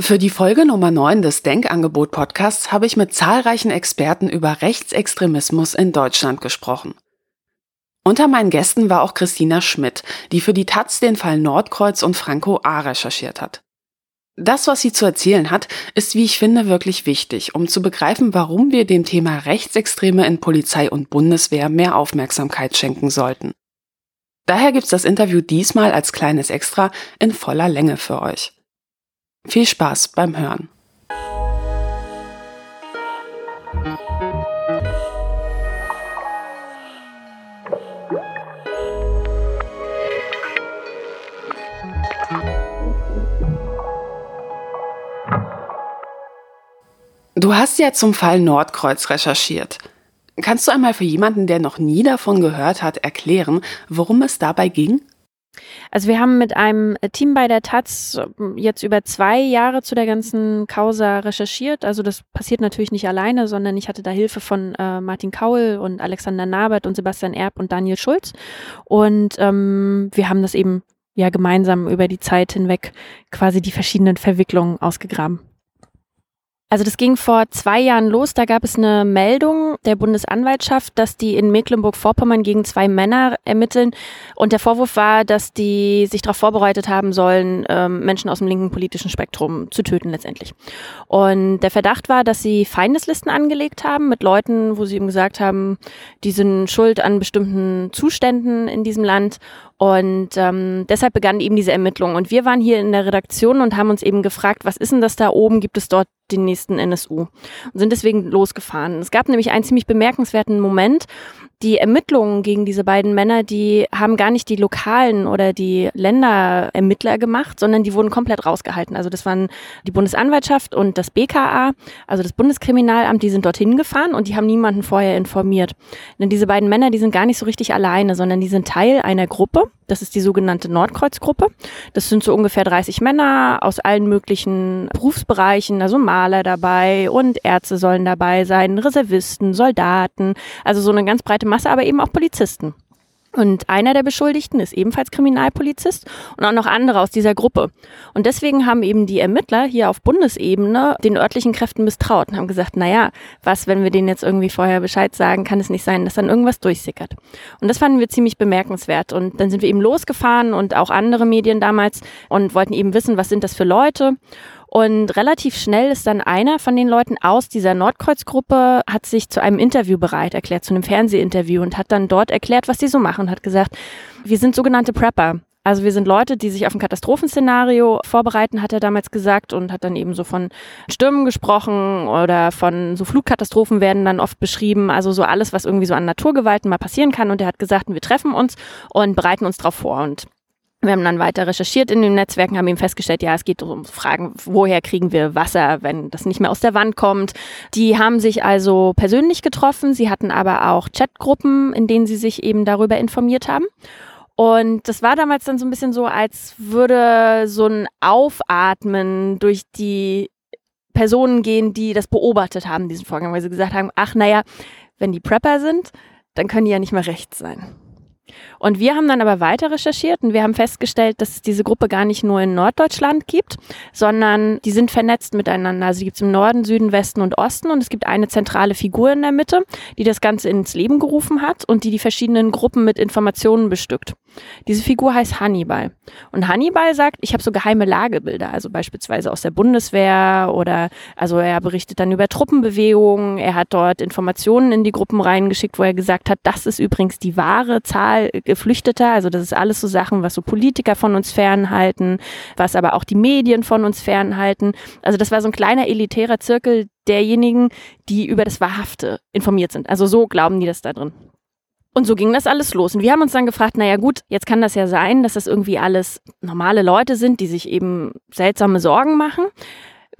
Für die Folge Nummer 9 des Denkangebot Podcasts habe ich mit zahlreichen Experten über Rechtsextremismus in Deutschland gesprochen. Unter meinen Gästen war auch Christina Schmidt, die für die Taz den Fall Nordkreuz und Franco A. recherchiert hat. Das, was sie zu erzählen hat, ist, wie ich finde, wirklich wichtig, um zu begreifen, warum wir dem Thema Rechtsextreme in Polizei und Bundeswehr mehr Aufmerksamkeit schenken sollten. Daher gibt's das Interview diesmal als kleines Extra in voller Länge für euch. Viel Spaß beim Hören. Du hast ja zum Fall Nordkreuz recherchiert. Kannst du einmal für jemanden, der noch nie davon gehört hat, erklären, worum es dabei ging? Also wir haben mit einem Team bei der Taz ähm, jetzt über zwei Jahre zu der ganzen Causa recherchiert. Also das passiert natürlich nicht alleine, sondern ich hatte da Hilfe von äh, Martin Kaul und Alexander Nabert und Sebastian Erb und Daniel Schulz. Und ähm, wir haben das eben ja gemeinsam über die Zeit hinweg quasi die verschiedenen Verwicklungen ausgegraben. Also das ging vor zwei Jahren los. Da gab es eine Meldung der Bundesanwaltschaft, dass die in Mecklenburg-Vorpommern gegen zwei Männer ermitteln. Und der Vorwurf war, dass die sich darauf vorbereitet haben sollen, ähm, Menschen aus dem linken politischen Spektrum zu töten letztendlich. Und der Verdacht war, dass sie Feindeslisten angelegt haben mit Leuten, wo sie eben gesagt haben, die sind schuld an bestimmten Zuständen in diesem Land und ähm, deshalb begannen eben diese Ermittlungen. Und wir waren hier in der Redaktion und haben uns eben gefragt, was ist denn das da oben? Gibt es dort den nächsten NSU? Und sind deswegen losgefahren. Es gab nämlich einen ziemlich bemerkenswerten Moment, die Ermittlungen gegen diese beiden Männer, die haben gar nicht die lokalen oder die Länderermittler gemacht, sondern die wurden komplett rausgehalten. Also das waren die Bundesanwaltschaft und das BKA, also das Bundeskriminalamt, die sind dorthin gefahren und die haben niemanden vorher informiert. Denn diese beiden Männer, die sind gar nicht so richtig alleine, sondern die sind Teil einer Gruppe. Das ist die sogenannte Nordkreuzgruppe. Das sind so ungefähr 30 Männer aus allen möglichen Berufsbereichen, also Maler dabei und Ärzte sollen dabei sein, Reservisten, Soldaten, also so eine ganz breite Masse, aber eben auch Polizisten. Und einer der Beschuldigten ist ebenfalls Kriminalpolizist und auch noch andere aus dieser Gruppe. Und deswegen haben eben die Ermittler hier auf Bundesebene den örtlichen Kräften misstraut und haben gesagt, naja, was, wenn wir denen jetzt irgendwie vorher Bescheid sagen, kann es nicht sein, dass dann irgendwas durchsickert. Und das fanden wir ziemlich bemerkenswert. Und dann sind wir eben losgefahren und auch andere Medien damals und wollten eben wissen, was sind das für Leute. Und relativ schnell ist dann einer von den Leuten aus dieser Nordkreuzgruppe, hat sich zu einem Interview bereit erklärt, zu einem Fernsehinterview und hat dann dort erklärt, was die so machen hat gesagt, wir sind sogenannte Prepper. Also wir sind Leute, die sich auf ein Katastrophenszenario vorbereiten, hat er damals gesagt und hat dann eben so von Stürmen gesprochen oder von so Flugkatastrophen werden dann oft beschrieben. Also so alles, was irgendwie so an Naturgewalten mal passieren kann. Und er hat gesagt, wir treffen uns und bereiten uns darauf vor. Und wir haben dann weiter recherchiert in den Netzwerken, haben eben festgestellt, ja, es geht um Fragen, woher kriegen wir Wasser, wenn das nicht mehr aus der Wand kommt. Die haben sich also persönlich getroffen, sie hatten aber auch Chatgruppen, in denen sie sich eben darüber informiert haben. Und das war damals dann so ein bisschen so, als würde so ein Aufatmen durch die Personen gehen, die das beobachtet haben, diesen Vorgang, weil sie gesagt haben, ach naja, wenn die Prepper sind, dann können die ja nicht mehr rechts sein. Und wir haben dann aber weiter recherchiert und wir haben festgestellt, dass es diese Gruppe gar nicht nur in Norddeutschland gibt, sondern die sind vernetzt miteinander. Also gibt es im Norden, Süden, Westen und Osten und es gibt eine zentrale Figur in der Mitte, die das Ganze ins Leben gerufen hat und die die verschiedenen Gruppen mit Informationen bestückt. Diese Figur heißt Hannibal. Und Hannibal sagt, ich habe so geheime Lagebilder, also beispielsweise aus der Bundeswehr oder also er berichtet dann über Truppenbewegungen, er hat dort Informationen in die Gruppen reingeschickt, wo er gesagt hat, das ist übrigens die wahre Zahl Geflüchteter. Also das ist alles so Sachen, was so Politiker von uns fernhalten, was aber auch die Medien von uns fernhalten. Also das war so ein kleiner elitärer Zirkel derjenigen, die über das Wahrhafte informiert sind. Also so glauben die das da drin. Und so ging das alles los. Und wir haben uns dann gefragt, naja gut, jetzt kann das ja sein, dass das irgendwie alles normale Leute sind, die sich eben seltsame Sorgen machen.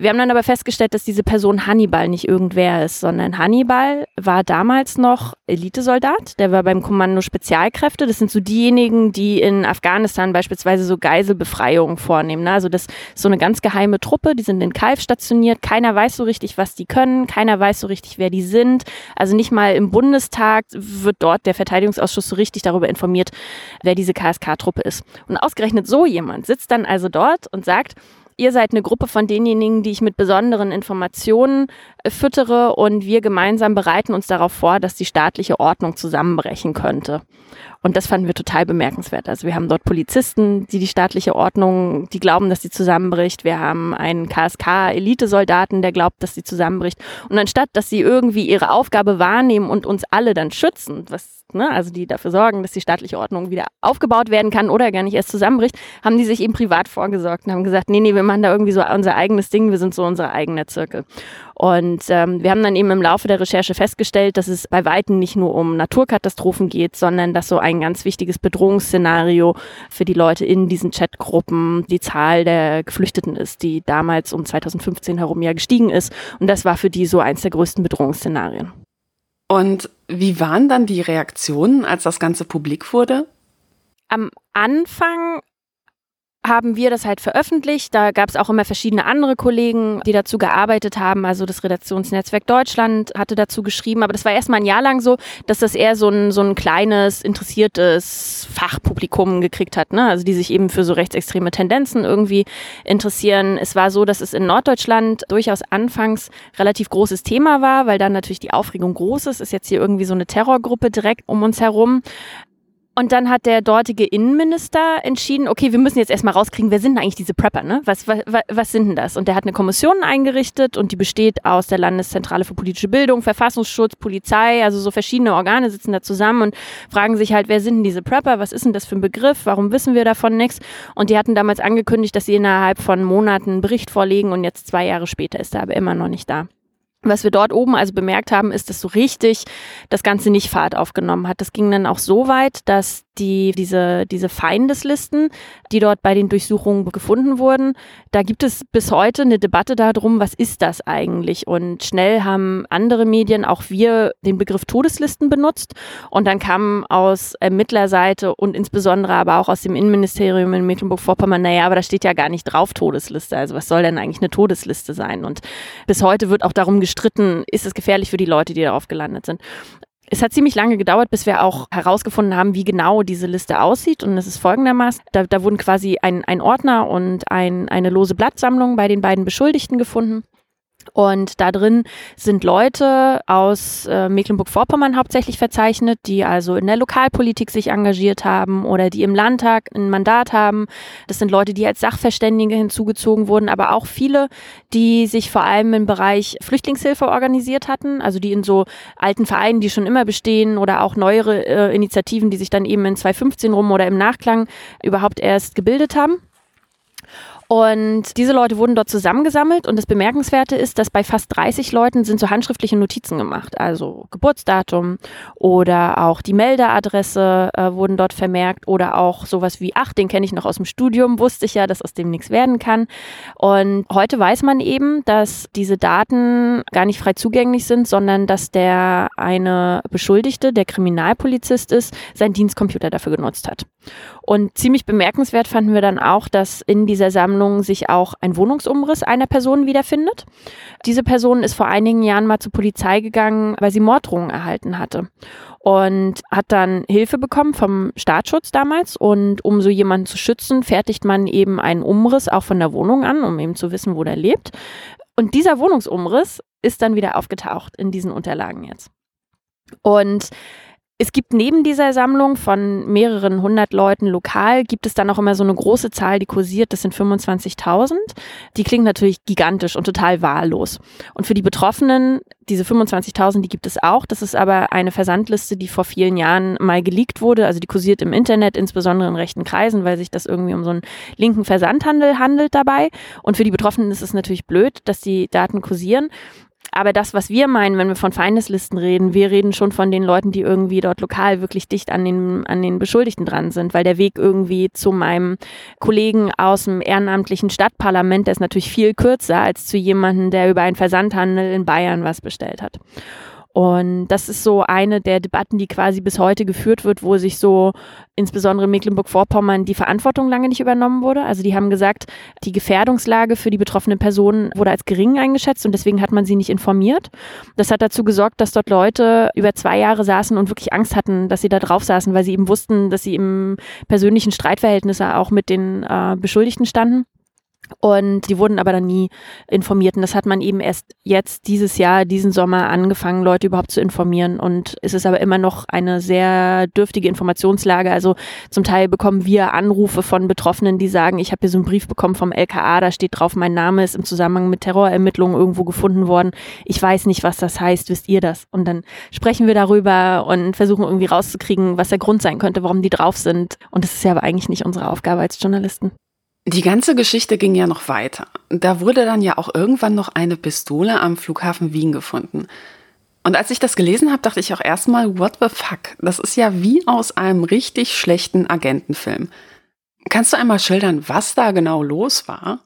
Wir haben dann aber festgestellt, dass diese Person Hannibal nicht irgendwer ist, sondern Hannibal war damals noch Elitesoldat. Der war beim Kommando Spezialkräfte. Das sind so diejenigen, die in Afghanistan beispielsweise so Geiselbefreiungen vornehmen. Ne? Also das ist so eine ganz geheime Truppe. Die sind in Kalf stationiert. Keiner weiß so richtig, was die können. Keiner weiß so richtig, wer die sind. Also nicht mal im Bundestag wird dort der Verteidigungsausschuss so richtig darüber informiert, wer diese KSK-Truppe ist. Und ausgerechnet so jemand sitzt dann also dort und sagt, ihr seid eine Gruppe von denjenigen, die ich mit besonderen Informationen äh, füttere und wir gemeinsam bereiten uns darauf vor, dass die staatliche Ordnung zusammenbrechen könnte. Und das fanden wir total bemerkenswert. Also wir haben dort Polizisten, die die staatliche Ordnung, die glauben, dass sie zusammenbricht. Wir haben einen KSK-Elitesoldaten, der glaubt, dass sie zusammenbricht. Und anstatt, dass sie irgendwie ihre Aufgabe wahrnehmen und uns alle dann schützen, was, ne, also die dafür sorgen, dass die staatliche Ordnung wieder aufgebaut werden kann oder gar nicht erst zusammenbricht, haben die sich eben privat vorgesorgt und haben gesagt, nee, nee, wir machen da irgendwie so unser eigenes Ding, wir sind so unser eigener Zirkel. Und ähm, wir haben dann eben im Laufe der Recherche festgestellt, dass es bei Weitem nicht nur um Naturkatastrophen geht, sondern dass so ein ganz wichtiges Bedrohungsszenario für die Leute in diesen Chatgruppen die Zahl der Geflüchteten ist, die damals um 2015 herum ja gestiegen ist. Und das war für die so eins der größten Bedrohungsszenarien. Und wie waren dann die Reaktionen, als das Ganze publik wurde? Am Anfang haben wir das halt veröffentlicht. Da gab es auch immer verschiedene andere Kollegen, die dazu gearbeitet haben. Also das Redaktionsnetzwerk Deutschland hatte dazu geschrieben. Aber das war erstmal ein Jahr lang so, dass das eher so ein, so ein kleines, interessiertes Fachpublikum gekriegt hat. Ne? Also die sich eben für so rechtsextreme Tendenzen irgendwie interessieren. Es war so, dass es in Norddeutschland durchaus anfangs relativ großes Thema war, weil dann natürlich die Aufregung groß ist. Ist jetzt hier irgendwie so eine Terrorgruppe direkt um uns herum. Und dann hat der dortige Innenminister entschieden, okay, wir müssen jetzt erstmal rauskriegen, wer sind eigentlich diese Prepper, ne? Was, was, was sind denn das? Und der hat eine Kommission eingerichtet und die besteht aus der Landeszentrale für politische Bildung, Verfassungsschutz, Polizei, also so verschiedene Organe sitzen da zusammen und fragen sich halt, wer sind denn diese Prepper? Was ist denn das für ein Begriff? Warum wissen wir davon nichts? Und die hatten damals angekündigt, dass sie innerhalb von Monaten einen Bericht vorlegen und jetzt zwei Jahre später ist er aber immer noch nicht da. Was wir dort oben also bemerkt haben, ist, dass so richtig das Ganze nicht Fahrt aufgenommen hat. Das ging dann auch so weit, dass die, diese, diese Feindeslisten, die dort bei den Durchsuchungen gefunden wurden, da gibt es bis heute eine Debatte darum, was ist das eigentlich? Und schnell haben andere Medien, auch wir, den Begriff Todeslisten benutzt. Und dann kam aus Ermittlerseite und insbesondere aber auch aus dem Innenministerium in Mecklenburg-Vorpommern, naja, aber da steht ja gar nicht drauf Todesliste. Also was soll denn eigentlich eine Todesliste sein? Und bis heute wird auch darum gestritten, ist es gefährlich für die Leute, die darauf gelandet sind. Es hat ziemlich lange gedauert, bis wir auch herausgefunden haben, wie genau diese Liste aussieht. Und es ist folgendermaßen, da, da wurden quasi ein, ein Ordner und ein, eine lose Blattsammlung bei den beiden Beschuldigten gefunden. Und da drin sind Leute aus äh, Mecklenburg-Vorpommern hauptsächlich verzeichnet, die also in der Lokalpolitik sich engagiert haben oder die im Landtag ein Mandat haben. Das sind Leute, die als Sachverständige hinzugezogen wurden, aber auch viele, die sich vor allem im Bereich Flüchtlingshilfe organisiert hatten, also die in so alten Vereinen, die schon immer bestehen oder auch neuere äh, Initiativen, die sich dann eben in 2015 rum oder im Nachklang überhaupt erst gebildet haben. Und diese Leute wurden dort zusammengesammelt und das Bemerkenswerte ist, dass bei fast 30 Leuten sind so handschriftliche Notizen gemacht, also Geburtsdatum oder auch die Meldeadresse äh, wurden dort vermerkt oder auch sowas wie, ach, den kenne ich noch aus dem Studium, wusste ich ja, dass aus dem nichts werden kann. Und heute weiß man eben, dass diese Daten gar nicht frei zugänglich sind, sondern dass der eine Beschuldigte, der Kriminalpolizist ist, sein Dienstcomputer dafür genutzt hat. Und ziemlich bemerkenswert fanden wir dann auch, dass in dieser Sammlung sich auch ein Wohnungsumriss einer Person wiederfindet. Diese Person ist vor einigen Jahren mal zur Polizei gegangen, weil sie Morddrohungen erhalten hatte und hat dann Hilfe bekommen vom Staatsschutz damals. Und um so jemanden zu schützen, fertigt man eben einen Umriss auch von der Wohnung an, um eben zu wissen, wo der lebt. Und dieser Wohnungsumriss ist dann wieder aufgetaucht in diesen Unterlagen jetzt. Und es gibt neben dieser Sammlung von mehreren hundert Leuten lokal, gibt es dann auch immer so eine große Zahl, die kursiert, das sind 25.000. Die klingt natürlich gigantisch und total wahllos. Und für die Betroffenen, diese 25.000, die gibt es auch. Das ist aber eine Versandliste, die vor vielen Jahren mal geleakt wurde. Also die kursiert im Internet, insbesondere in rechten Kreisen, weil sich das irgendwie um so einen linken Versandhandel handelt dabei. Und für die Betroffenen ist es natürlich blöd, dass die Daten kursieren. Aber das, was wir meinen, wenn wir von Feindeslisten reden, wir reden schon von den Leuten, die irgendwie dort lokal wirklich dicht an den, an den Beschuldigten dran sind, weil der Weg irgendwie zu meinem Kollegen aus dem ehrenamtlichen Stadtparlament, der ist natürlich viel kürzer als zu jemandem, der über einen Versandhandel in Bayern was bestellt hat. Und das ist so eine der Debatten, die quasi bis heute geführt wird, wo sich so insbesondere Mecklenburg-Vorpommern die Verantwortung lange nicht übernommen wurde. Also die haben gesagt, die Gefährdungslage für die betroffenen Personen wurde als gering eingeschätzt und deswegen hat man sie nicht informiert. Das hat dazu gesorgt, dass dort Leute über zwei Jahre saßen und wirklich Angst hatten, dass sie da drauf saßen, weil sie eben wussten, dass sie im persönlichen Streitverhältnis auch mit den äh, Beschuldigten standen. Und die wurden aber dann nie informiert. Und das hat man eben erst jetzt, dieses Jahr, diesen Sommer angefangen, Leute überhaupt zu informieren. Und es ist aber immer noch eine sehr dürftige Informationslage. Also zum Teil bekommen wir Anrufe von Betroffenen, die sagen, ich habe hier so einen Brief bekommen vom LKA, da steht drauf, mein Name ist im Zusammenhang mit Terrorermittlungen irgendwo gefunden worden. Ich weiß nicht, was das heißt, wisst ihr das? Und dann sprechen wir darüber und versuchen irgendwie rauszukriegen, was der Grund sein könnte, warum die drauf sind. Und das ist ja aber eigentlich nicht unsere Aufgabe als Journalisten. Die ganze Geschichte ging ja noch weiter. Da wurde dann ja auch irgendwann noch eine Pistole am Flughafen Wien gefunden. Und als ich das gelesen habe, dachte ich auch erstmal, what the fuck? Das ist ja wie aus einem richtig schlechten Agentenfilm. Kannst du einmal schildern, was da genau los war?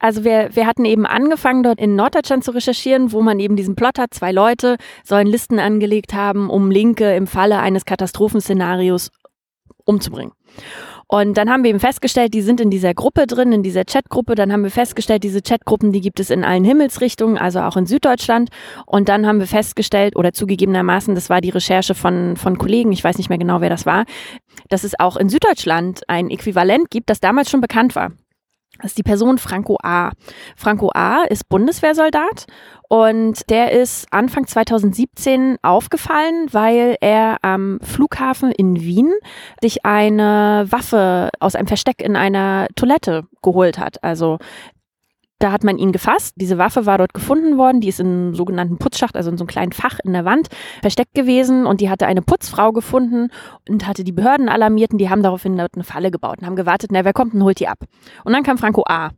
Also wir, wir hatten eben angefangen, dort in Norddeutschland zu recherchieren, wo man eben diesen Plot hat. Zwei Leute sollen Listen angelegt haben, um Linke im Falle eines Katastrophenszenarios umzubringen. Und dann haben wir eben festgestellt, die sind in dieser Gruppe drin, in dieser Chatgruppe. Dann haben wir festgestellt, diese Chatgruppen, die gibt es in allen Himmelsrichtungen, also auch in Süddeutschland. Und dann haben wir festgestellt, oder zugegebenermaßen, das war die Recherche von, von Kollegen, ich weiß nicht mehr genau, wer das war, dass es auch in Süddeutschland ein Äquivalent gibt, das damals schon bekannt war. Das ist die Person Franco A. Franco A. ist Bundeswehrsoldat und der ist Anfang 2017 aufgefallen, weil er am Flughafen in Wien sich eine Waffe aus einem Versteck in einer Toilette geholt hat. Also da hat man ihn gefasst. Diese Waffe war dort gefunden worden. Die ist in einem sogenannten Putzschacht, also in so einem kleinen Fach in der Wand, versteckt gewesen. Und die hatte eine Putzfrau gefunden und hatte die Behörden alarmiert. Und die haben daraufhin dort eine Falle gebaut und haben gewartet, na, wer kommt und holt die ab. Und dann kam Franco A.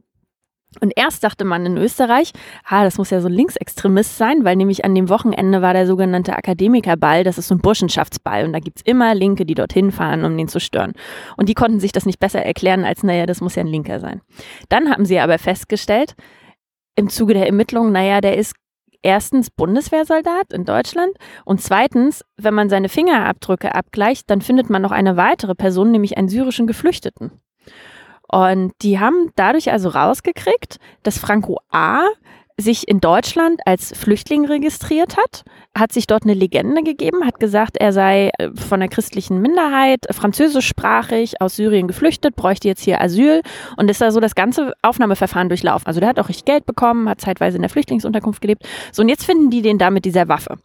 Und erst dachte man in Österreich, ah, das muss ja so ein Linksextremist sein, weil nämlich an dem Wochenende war der sogenannte Akademikerball, das ist so ein Burschenschaftsball und da gibt's immer Linke, die dorthin fahren, um den zu stören. Und die konnten sich das nicht besser erklären, als naja, das muss ja ein Linker sein. Dann haben sie aber festgestellt, im Zuge der Ermittlungen, naja, der ist erstens Bundeswehrsoldat in Deutschland und zweitens, wenn man seine Fingerabdrücke abgleicht, dann findet man noch eine weitere Person, nämlich einen syrischen Geflüchteten. Und die haben dadurch also rausgekriegt, dass Franco A sich in Deutschland als Flüchtling registriert hat, hat sich dort eine Legende gegeben, hat gesagt, er sei äh, von der christlichen Minderheit, französischsprachig, aus Syrien geflüchtet, bräuchte jetzt hier Asyl und ist da so das ganze Aufnahmeverfahren durchlaufen. Also der hat auch richtig Geld bekommen, hat zeitweise in der Flüchtlingsunterkunft gelebt. So, und jetzt finden die den da mit dieser Waffe.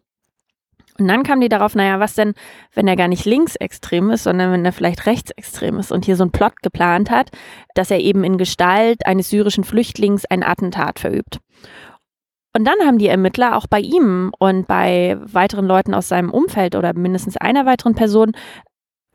Und dann kamen die darauf, naja, was denn, wenn er gar nicht linksextrem ist, sondern wenn er vielleicht rechtsextrem ist und hier so einen Plot geplant hat, dass er eben in Gestalt eines syrischen Flüchtlings ein Attentat verübt. Und dann haben die Ermittler auch bei ihm und bei weiteren Leuten aus seinem Umfeld oder mindestens einer weiteren Person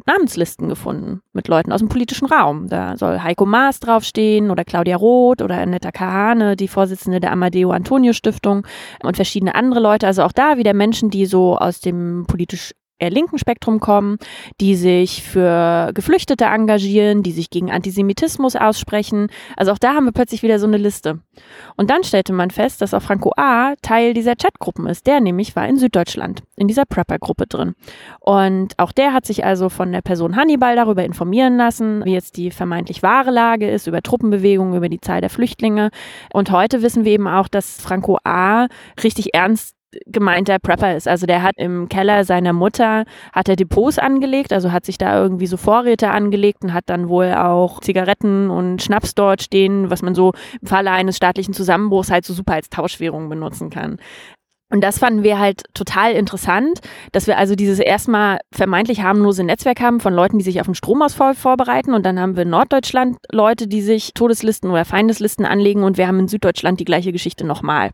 Namenslisten gefunden mit Leuten aus dem politischen Raum. Da soll Heiko Maas draufstehen oder Claudia Roth oder Annetta Kahane, die Vorsitzende der Amadeo Antonio Stiftung und verschiedene andere Leute. Also auch da wieder Menschen, die so aus dem politisch eher linken Spektrum kommen, die sich für Geflüchtete engagieren, die sich gegen Antisemitismus aussprechen. Also auch da haben wir plötzlich wieder so eine Liste. Und dann stellte man fest, dass auch Franco A. Teil dieser Chatgruppen ist. Der nämlich war in Süddeutschland, in dieser Prepper-Gruppe drin. Und auch der hat sich also von der Person Hannibal darüber informieren lassen, wie jetzt die vermeintlich wahre Lage ist, über Truppenbewegungen, über die Zahl der Flüchtlinge. Und heute wissen wir eben auch, dass Franco A. richtig ernst gemeinter Prepper ist. Also der hat im Keller seiner Mutter, hat er Depots angelegt, also hat sich da irgendwie so Vorräte angelegt und hat dann wohl auch Zigaretten und Schnaps dort stehen, was man so im Falle eines staatlichen Zusammenbruchs halt so super als Tauschwährung benutzen kann. Und das fanden wir halt total interessant, dass wir also dieses erstmal vermeintlich harmlose Netzwerk haben von Leuten, die sich auf den Stromausfall vorbereiten. Und dann haben wir in Norddeutschland Leute, die sich Todeslisten oder Feindeslisten anlegen. Und wir haben in Süddeutschland die gleiche Geschichte nochmal.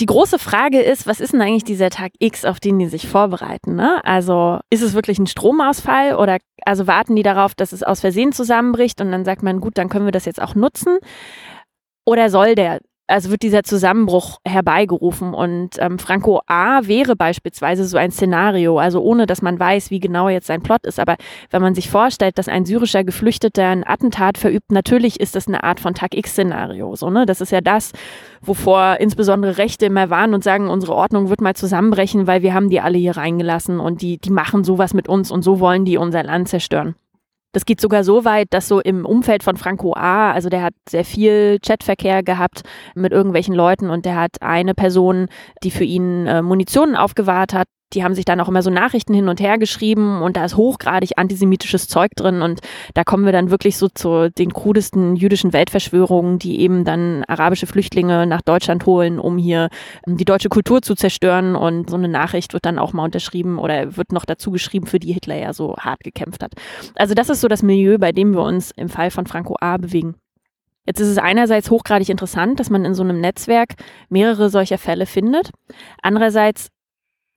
Die große Frage ist, was ist denn eigentlich dieser Tag X, auf den die sich vorbereiten? Ne? Also ist es wirklich ein Stromausfall oder also warten die darauf, dass es aus Versehen zusammenbricht und dann sagt man, gut, dann können wir das jetzt auch nutzen? Oder soll der also wird dieser Zusammenbruch herbeigerufen. Und ähm, Franco A. wäre beispielsweise so ein Szenario, also ohne dass man weiß, wie genau jetzt sein Plot ist. Aber wenn man sich vorstellt, dass ein syrischer Geflüchteter ein Attentat verübt, natürlich ist das eine Art von Tag X-Szenario. So, ne? Das ist ja das, wovor insbesondere Rechte immer warnen und sagen, unsere Ordnung wird mal zusammenbrechen, weil wir haben die alle hier reingelassen und die, die machen sowas mit uns und so wollen die unser Land zerstören. Das geht sogar so weit, dass so im Umfeld von Franco A., also der hat sehr viel Chatverkehr gehabt mit irgendwelchen Leuten und der hat eine Person, die für ihn äh, Munition aufgewahrt hat, die haben sich dann auch immer so Nachrichten hin und her geschrieben und da ist hochgradig antisemitisches Zeug drin und da kommen wir dann wirklich so zu den krudesten jüdischen Weltverschwörungen, die eben dann arabische Flüchtlinge nach Deutschland holen, um hier ähm, die deutsche Kultur zu zerstören und so eine Nachricht wird dann auch mal unterschrieben oder wird noch dazu geschrieben, für die Hitler ja so hart gekämpft hat. Also das ist so das Milieu, bei dem wir uns im Fall von Franco A. bewegen. Jetzt ist es einerseits hochgradig interessant, dass man in so einem Netzwerk mehrere solcher Fälle findet. Andererseits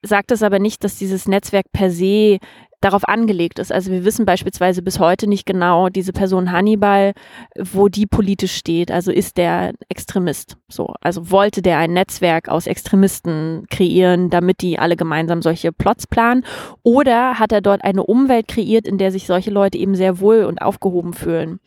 sagt es aber nicht, dass dieses Netzwerk per se darauf angelegt ist. Also wir wissen beispielsweise bis heute nicht genau, diese Person Hannibal, wo die politisch steht. Also ist der Extremist. So, also wollte der ein Netzwerk aus Extremisten kreieren, damit die alle gemeinsam solche Plots planen? Oder hat er dort eine Umwelt kreiert, in der sich solche Leute eben sehr wohl und aufgehoben fühlen?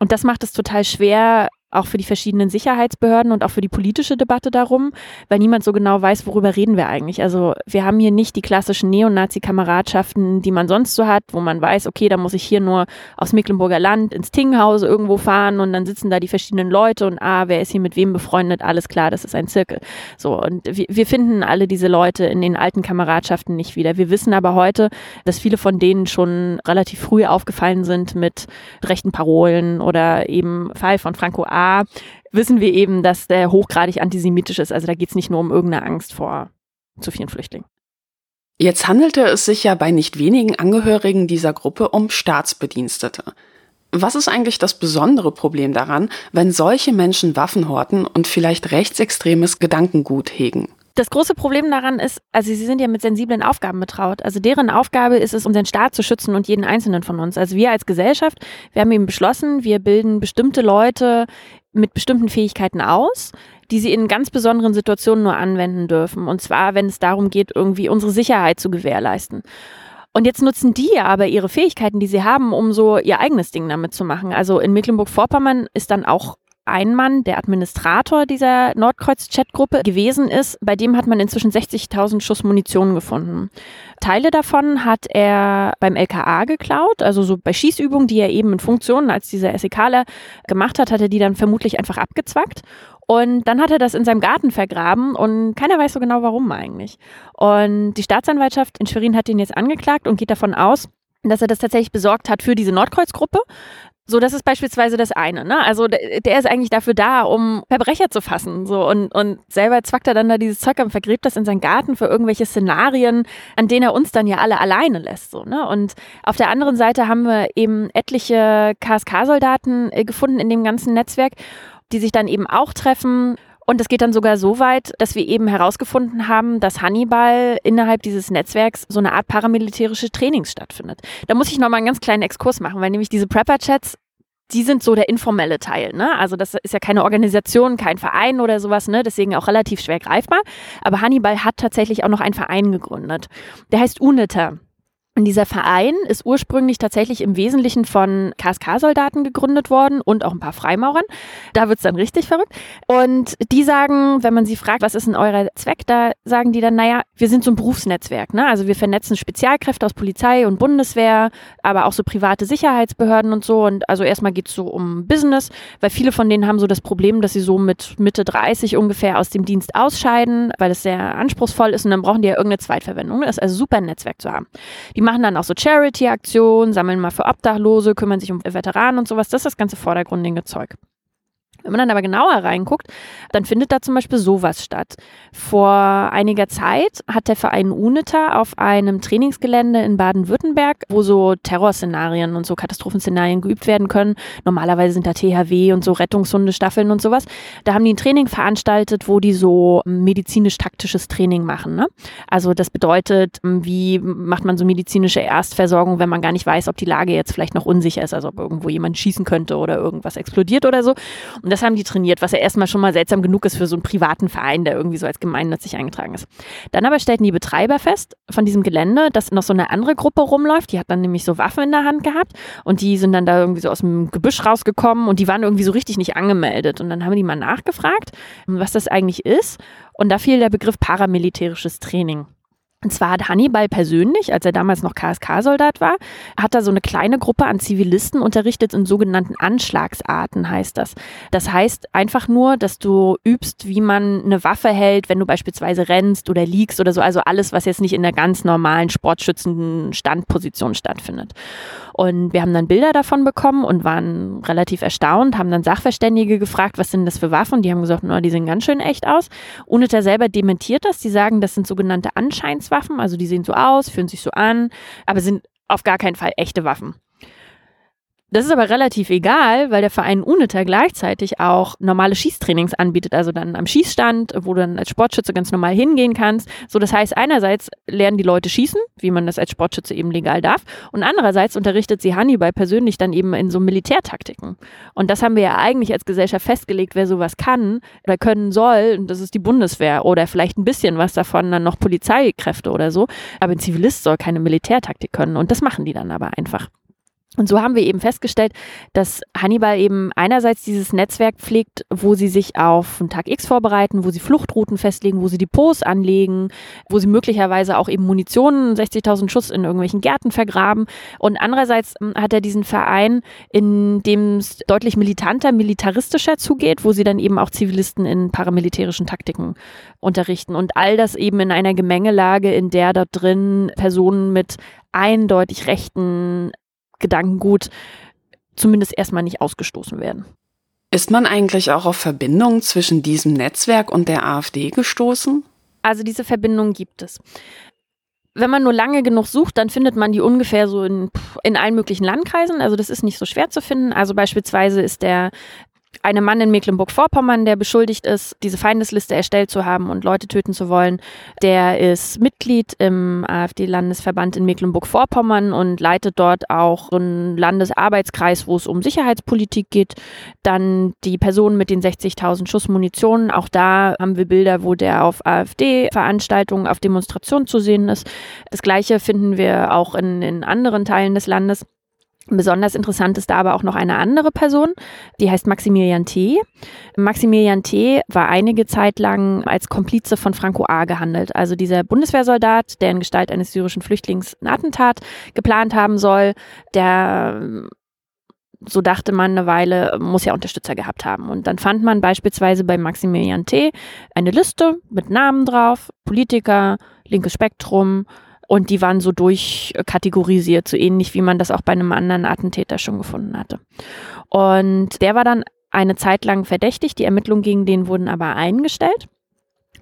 Und das macht es total schwer, auch für die verschiedenen Sicherheitsbehörden und auch für die politische Debatte darum, weil niemand so genau weiß, worüber reden wir eigentlich. Also wir haben hier nicht die klassischen Neonazi-Kameradschaften, die man sonst so hat, wo man weiß, okay, da muss ich hier nur aus Mecklenburger Land ins Tinghause irgendwo fahren und dann sitzen da die verschiedenen Leute und ah, wer ist hier mit wem befreundet, alles klar, das ist ein Zirkel. So, und wir, wir finden alle diese Leute in den alten Kameradschaften nicht wieder. Wir wissen aber heute, dass viele von denen schon relativ früh aufgefallen sind mit rechten Parolen oder eben Fall von Franco A A wissen wir eben, dass der hochgradig antisemitisch ist. Also da geht es nicht nur um irgendeine Angst vor zu vielen Flüchtlingen. Jetzt handelte es sich ja bei nicht wenigen Angehörigen dieser Gruppe um Staatsbedienstete. Was ist eigentlich das besondere Problem daran, wenn solche Menschen Waffen horten und vielleicht rechtsextremes Gedankengut hegen? Das große Problem daran ist, also sie sind ja mit sensiblen Aufgaben betraut. Also deren Aufgabe ist es, unseren Staat zu schützen und jeden einzelnen von uns. Also wir als Gesellschaft, wir haben eben beschlossen, wir bilden bestimmte Leute mit bestimmten Fähigkeiten aus, die sie in ganz besonderen Situationen nur anwenden dürfen. Und zwar, wenn es darum geht, irgendwie unsere Sicherheit zu gewährleisten. Und jetzt nutzen die aber ihre Fähigkeiten, die sie haben, um so ihr eigenes Ding damit zu machen. Also in Mecklenburg-Vorpommern ist dann auch ein Mann, der Administrator dieser Nordkreuz-Chat-Gruppe gewesen ist. Bei dem hat man inzwischen 60.000 Schuss Munition gefunden. Teile davon hat er beim LKA geklaut, also so bei Schießübungen, die er eben in Funktionen als dieser SEKler gemacht hat, hat er die dann vermutlich einfach abgezwackt. Und dann hat er das in seinem Garten vergraben und keiner weiß so genau, warum eigentlich. Und die Staatsanwaltschaft in Schwerin hat ihn jetzt angeklagt und geht davon aus, dass er das tatsächlich besorgt hat für diese Nordkreuz-Gruppe. So, das ist beispielsweise das eine. Ne? Also der, ist eigentlich dafür da, um Verbrecher zu fassen. So und und selber zwackt er dann da dieses Zeug und vergräbt das in seinen Garten für irgendwelche Szenarien, an denen er uns dann ja alle alleine lässt. So ne? Und auf der anderen Seite haben wir eben etliche KSK-Soldaten äh, gefunden in dem ganzen Netzwerk, die sich dann eben auch treffen und es geht dann sogar so weit, dass wir eben herausgefunden haben, dass Hannibal innerhalb dieses Netzwerks so eine Art paramilitärische Trainings stattfindet. Da muss ich nochmal einen ganz kleinen Exkurs machen, weil nämlich diese Prepper-Chats, die sind so der informelle Teil. Ne? Also das ist ja keine Organisation, kein Verein oder sowas, ne? deswegen auch relativ schwer greifbar. Aber Hannibal hat tatsächlich auch noch einen Verein gegründet. Der heißt UNITA. Und dieser Verein ist ursprünglich tatsächlich im Wesentlichen von KSK-Soldaten gegründet worden und auch ein paar Freimaurern. Da wird es dann richtig verrückt. Und die sagen, wenn man sie fragt, was ist denn euer Zweck, da sagen die dann, naja, wir sind so ein Berufsnetzwerk. Ne? Also wir vernetzen Spezialkräfte aus Polizei und Bundeswehr, aber auch so private Sicherheitsbehörden und so. Und also erstmal geht es so um Business, weil viele von denen haben so das Problem, dass sie so mit Mitte 30 ungefähr aus dem Dienst ausscheiden, weil es sehr anspruchsvoll ist und dann brauchen die ja irgendeine Zweitverwendung. Das ist also super ein Netzwerk zu haben. Die machen dann auch so Charity-Aktionen, sammeln mal für Obdachlose, kümmern sich um Veteranen und sowas. Das ist das ganze vordergründige Zeug. Wenn man dann aber genauer reinguckt, dann findet da zum Beispiel sowas statt. Vor einiger Zeit hat der Verein UNITA auf einem Trainingsgelände in Baden-Württemberg, wo so Terrorszenarien und so Katastrophenszenarien geübt werden können. Normalerweise sind da THW und so Rettungshundestaffeln und sowas. Da haben die ein Training veranstaltet, wo die so medizinisch-taktisches Training machen. Ne? Also das bedeutet, wie macht man so medizinische Erstversorgung, wenn man gar nicht weiß, ob die Lage jetzt vielleicht noch unsicher ist, also ob irgendwo jemand schießen könnte oder irgendwas explodiert oder so. Das haben die trainiert, was ja erstmal schon mal seltsam genug ist für so einen privaten Verein, der irgendwie so als gemeinnützig eingetragen ist. Dann aber stellten die Betreiber fest von diesem Gelände, dass noch so eine andere Gruppe rumläuft. Die hat dann nämlich so Waffen in der Hand gehabt und die sind dann da irgendwie so aus dem Gebüsch rausgekommen und die waren irgendwie so richtig nicht angemeldet. Und dann haben die mal nachgefragt, was das eigentlich ist. Und da fiel der Begriff paramilitärisches Training. Und zwar hat Hannibal persönlich, als er damals noch KSK-Soldat war, hat da so eine kleine Gruppe an Zivilisten unterrichtet in sogenannten Anschlagsarten, heißt das. Das heißt einfach nur, dass du übst, wie man eine Waffe hält, wenn du beispielsweise rennst oder liegst oder so. Also alles, was jetzt nicht in der ganz normalen sportschützenden Standposition stattfindet. Und wir haben dann Bilder davon bekommen und waren relativ erstaunt, haben dann Sachverständige gefragt, was sind das für Waffen? Die haben gesagt, no, die sehen ganz schön echt aus. UNITA selber dementiert das. Die sagen, das sind sogenannte Anscheinswaffen. Also die sehen so aus, fühlen sich so an, aber sind auf gar keinen Fall echte Waffen. Das ist aber relativ egal, weil der Verein UNITA gleichzeitig auch normale Schießtrainings anbietet, also dann am Schießstand, wo du dann als Sportschütze ganz normal hingehen kannst. So, das heißt, einerseits lernen die Leute schießen, wie man das als Sportschütze eben legal darf, und andererseits unterrichtet sie Hannibal persönlich dann eben in so Militärtaktiken. Und das haben wir ja eigentlich als Gesellschaft festgelegt, wer sowas kann oder können soll, und das ist die Bundeswehr oder vielleicht ein bisschen was davon dann noch Polizeikräfte oder so. Aber ein Zivilist soll keine Militärtaktik können und das machen die dann aber einfach. Und so haben wir eben festgestellt, dass Hannibal eben einerseits dieses Netzwerk pflegt, wo sie sich auf einen Tag X vorbereiten, wo sie Fluchtrouten festlegen, wo sie Depots anlegen, wo sie möglicherweise auch eben Munition, 60.000 Schuss in irgendwelchen Gärten vergraben. Und andererseits hm, hat er diesen Verein, in dem es deutlich militanter, militaristischer zugeht, wo sie dann eben auch Zivilisten in paramilitärischen Taktiken unterrichten. Und all das eben in einer Gemengelage, in der dort drin Personen mit eindeutig rechten Gedankengut zumindest erstmal nicht ausgestoßen werden. Ist man eigentlich auch auf Verbindungen zwischen diesem Netzwerk und der AfD gestoßen? Also diese Verbindung gibt es. Wenn man nur lange genug sucht, dann findet man die ungefähr so in, in allen möglichen Landkreisen. Also das ist nicht so schwer zu finden. Also beispielsweise ist der einem Mann in Mecklenburg-Vorpommern, der beschuldigt ist, diese Feindesliste erstellt zu haben und Leute töten zu wollen. Der ist Mitglied im AfD-Landesverband in Mecklenburg-Vorpommern und leitet dort auch einen Landesarbeitskreis, wo es um Sicherheitspolitik geht. Dann die Person mit den 60.000 Schuss Munition. Auch da haben wir Bilder, wo der auf AfD-Veranstaltungen, auf Demonstrationen zu sehen ist. Das Gleiche finden wir auch in, in anderen Teilen des Landes. Besonders interessant ist da aber auch noch eine andere Person, die heißt Maximilian T. Maximilian T. war einige Zeit lang als Komplize von Franco A. gehandelt. Also dieser Bundeswehrsoldat, der in Gestalt eines syrischen Flüchtlings ein Attentat geplant haben soll, der so dachte man eine Weile, muss ja Unterstützer gehabt haben. Und dann fand man beispielsweise bei Maximilian T. eine Liste mit Namen drauf, Politiker, linkes Spektrum, und die waren so durchkategorisiert, so ähnlich wie man das auch bei einem anderen Attentäter schon gefunden hatte. Und der war dann eine Zeit lang verdächtig. Die Ermittlungen gegen den wurden aber eingestellt.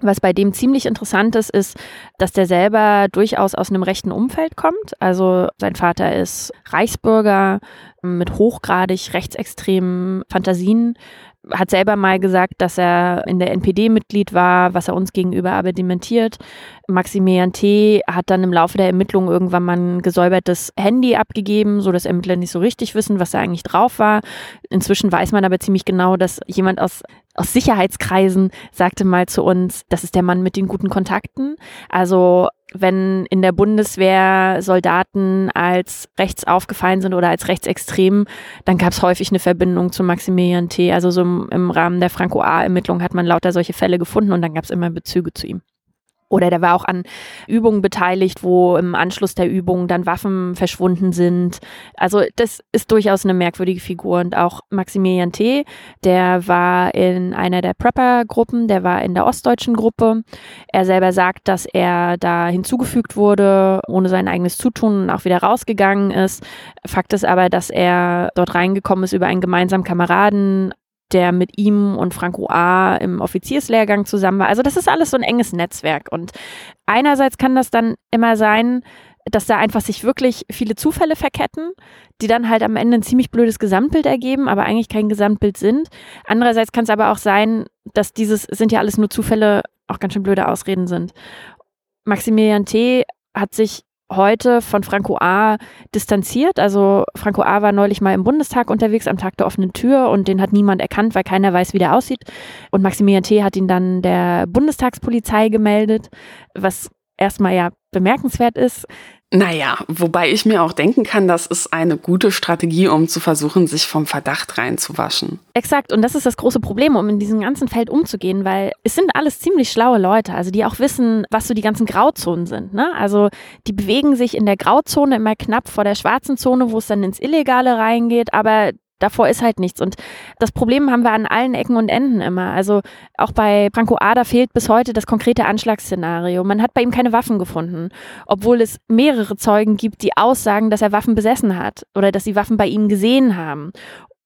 Was bei dem ziemlich interessant ist, ist, dass der selber durchaus aus einem rechten Umfeld kommt. Also sein Vater ist Reichsbürger mit hochgradig rechtsextremen Fantasien, hat selber mal gesagt, dass er in der NPD Mitglied war, was er uns gegenüber aber dementiert. Maximilian T. hat dann im Laufe der Ermittlungen irgendwann mal ein gesäubertes Handy abgegeben, so dass Ermittler nicht so richtig wissen, was da eigentlich drauf war. Inzwischen weiß man aber ziemlich genau, dass jemand aus aus Sicherheitskreisen sagte mal zu uns, das ist der Mann mit den guten Kontakten. Also wenn in der Bundeswehr Soldaten als rechts aufgefallen sind oder als rechtsextrem, dann gab es häufig eine Verbindung zu Maximilian T. Also so im, Rahmen der Franco-A-Ermittlung hat man lauter solche Fälle gefunden und dann gab es immer Bezüge zu ihm. Oder der war auch an Übungen beteiligt, wo im Anschluss der Übungen dann Waffen verschwunden sind. Also das ist durchaus eine merkwürdige Figur. Und auch Maximilian T., der war in einer der Prepper-Gruppen, der war in der ostdeutschen Gruppe. Er selber sagt, dass er da hinzugefügt wurde, ohne sein eigenes Zutun und auch wieder rausgegangen ist. Fakt ist aber, dass er dort reingekommen ist über einen gemeinsamen Kameraden, der mit ihm und Franco A. im Offizierslehrgang zusammen war. Also das ist alles so ein enges Netzwerk. Und einerseits kann das dann immer sein, dass da einfach sich wirklich viele Zufälle verketten, die dann halt am Ende ein ziemlich blödes Gesamtbild ergeben, aber eigentlich kein Gesamtbild sind. Andererseits kann es aber auch sein, dass dieses sind ja alles nur Zufälle auch ganz schön blöde Ausreden sind. Maximilian T. hat sich heute von Franco A. distanziert. Also Franco A. war neulich mal im Bundestag unterwegs am Tag der offenen Tür und den hat niemand erkannt, weil keiner weiß, wie der aussieht. Und Maximilian T. hat ihn dann der Bundestagspolizei gemeldet, was erstmal ja bemerkenswert ist. Naja, wobei ich mir auch denken kann, das ist eine gute Strategie, um zu versuchen, sich vom Verdacht reinzuwaschen. Exakt, und das ist das große Problem, um in diesem ganzen Feld umzugehen, weil es sind alles ziemlich schlaue Leute, also die auch wissen, was so die ganzen Grauzonen sind. Ne? Also die bewegen sich in der Grauzone immer knapp vor der schwarzen Zone, wo es dann ins Illegale reingeht, aber davor ist halt nichts. Und das Problem haben wir an allen Ecken und Enden immer. Also auch bei Franco Ada fehlt bis heute das konkrete Anschlagsszenario. Man hat bei ihm keine Waffen gefunden, obwohl es mehrere Zeugen gibt, die aussagen, dass er Waffen besessen hat oder dass sie Waffen bei ihm gesehen haben.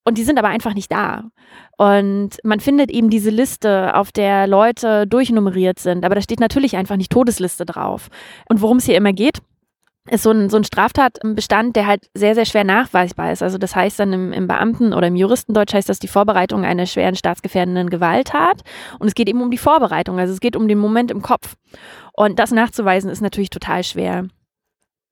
Und die sind aber einfach nicht da. Und man findet eben diese Liste, auf der Leute durchnummeriert sind. Aber da steht natürlich einfach nicht Todesliste drauf. Und worum es hier immer geht, ist so ein, so ein Straftatbestand, der halt sehr, sehr schwer nachweisbar ist. Also das heißt dann im, im Beamten- oder im Juristendeutsch heißt das die Vorbereitung einer schweren staatsgefährdenden Gewalttat. Und es geht eben um die Vorbereitung, also es geht um den Moment im Kopf. Und das nachzuweisen ist natürlich total schwer.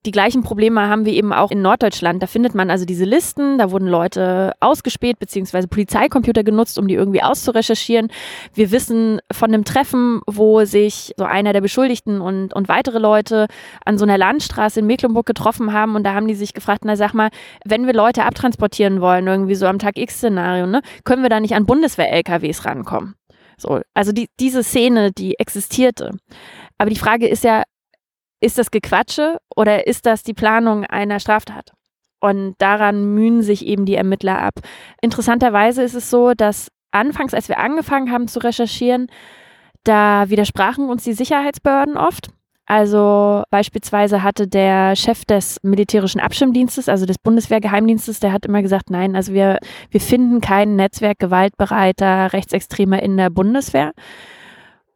Die gleichen Probleme haben wir eben auch in Norddeutschland. Da findet man also diese Listen, da wurden Leute ausgespäht, beziehungsweise Polizeicomputer genutzt, um die irgendwie auszurecherchieren. Wir wissen von einem Treffen, wo sich so einer der Beschuldigten und, und weitere Leute an so einer Landstraße in Mecklenburg getroffen haben und da haben die sich gefragt, na sag mal, wenn wir Leute abtransportieren wollen, irgendwie so am Tag X-Szenario, ne, können wir da nicht an Bundeswehr-LKWs rankommen? So, also die, diese Szene, die existierte. Aber die Frage ist ja, ist das Gequatsche oder ist das die Planung einer Straftat? Und daran mühen sich eben die Ermittler ab. Interessanterweise ist es so, dass anfangs, als wir angefangen haben zu recherchieren, da widersprachen uns die Sicherheitsbehörden oft. Also beispielsweise hatte der Chef des militärischen Abschirmdienstes, also des Bundeswehrgeheimdienstes, der hat immer gesagt, nein, also wir, wir finden kein Netzwerk gewaltbereiter Rechtsextremer in der Bundeswehr.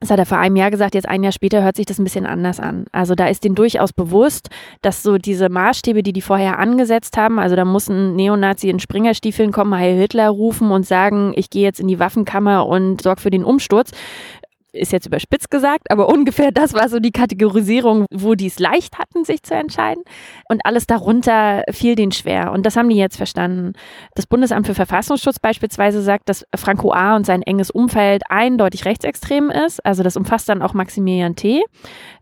Das hat er vor einem Jahr gesagt, jetzt ein Jahr später hört sich das ein bisschen anders an. Also da ist denen durchaus bewusst, dass so diese Maßstäbe, die die vorher angesetzt haben, also da muss ein Neonazi in Springerstiefeln kommen, Heil Hitler rufen und sagen, ich gehe jetzt in die Waffenkammer und sorge für den Umsturz ist jetzt überspitzt gesagt, aber ungefähr das war so die Kategorisierung, wo die es leicht hatten, sich zu entscheiden. Und alles darunter fiel denen schwer. Und das haben die jetzt verstanden. Das Bundesamt für Verfassungsschutz beispielsweise sagt, dass Franco A. und sein enges Umfeld eindeutig rechtsextrem ist. Also das umfasst dann auch Maximilian T.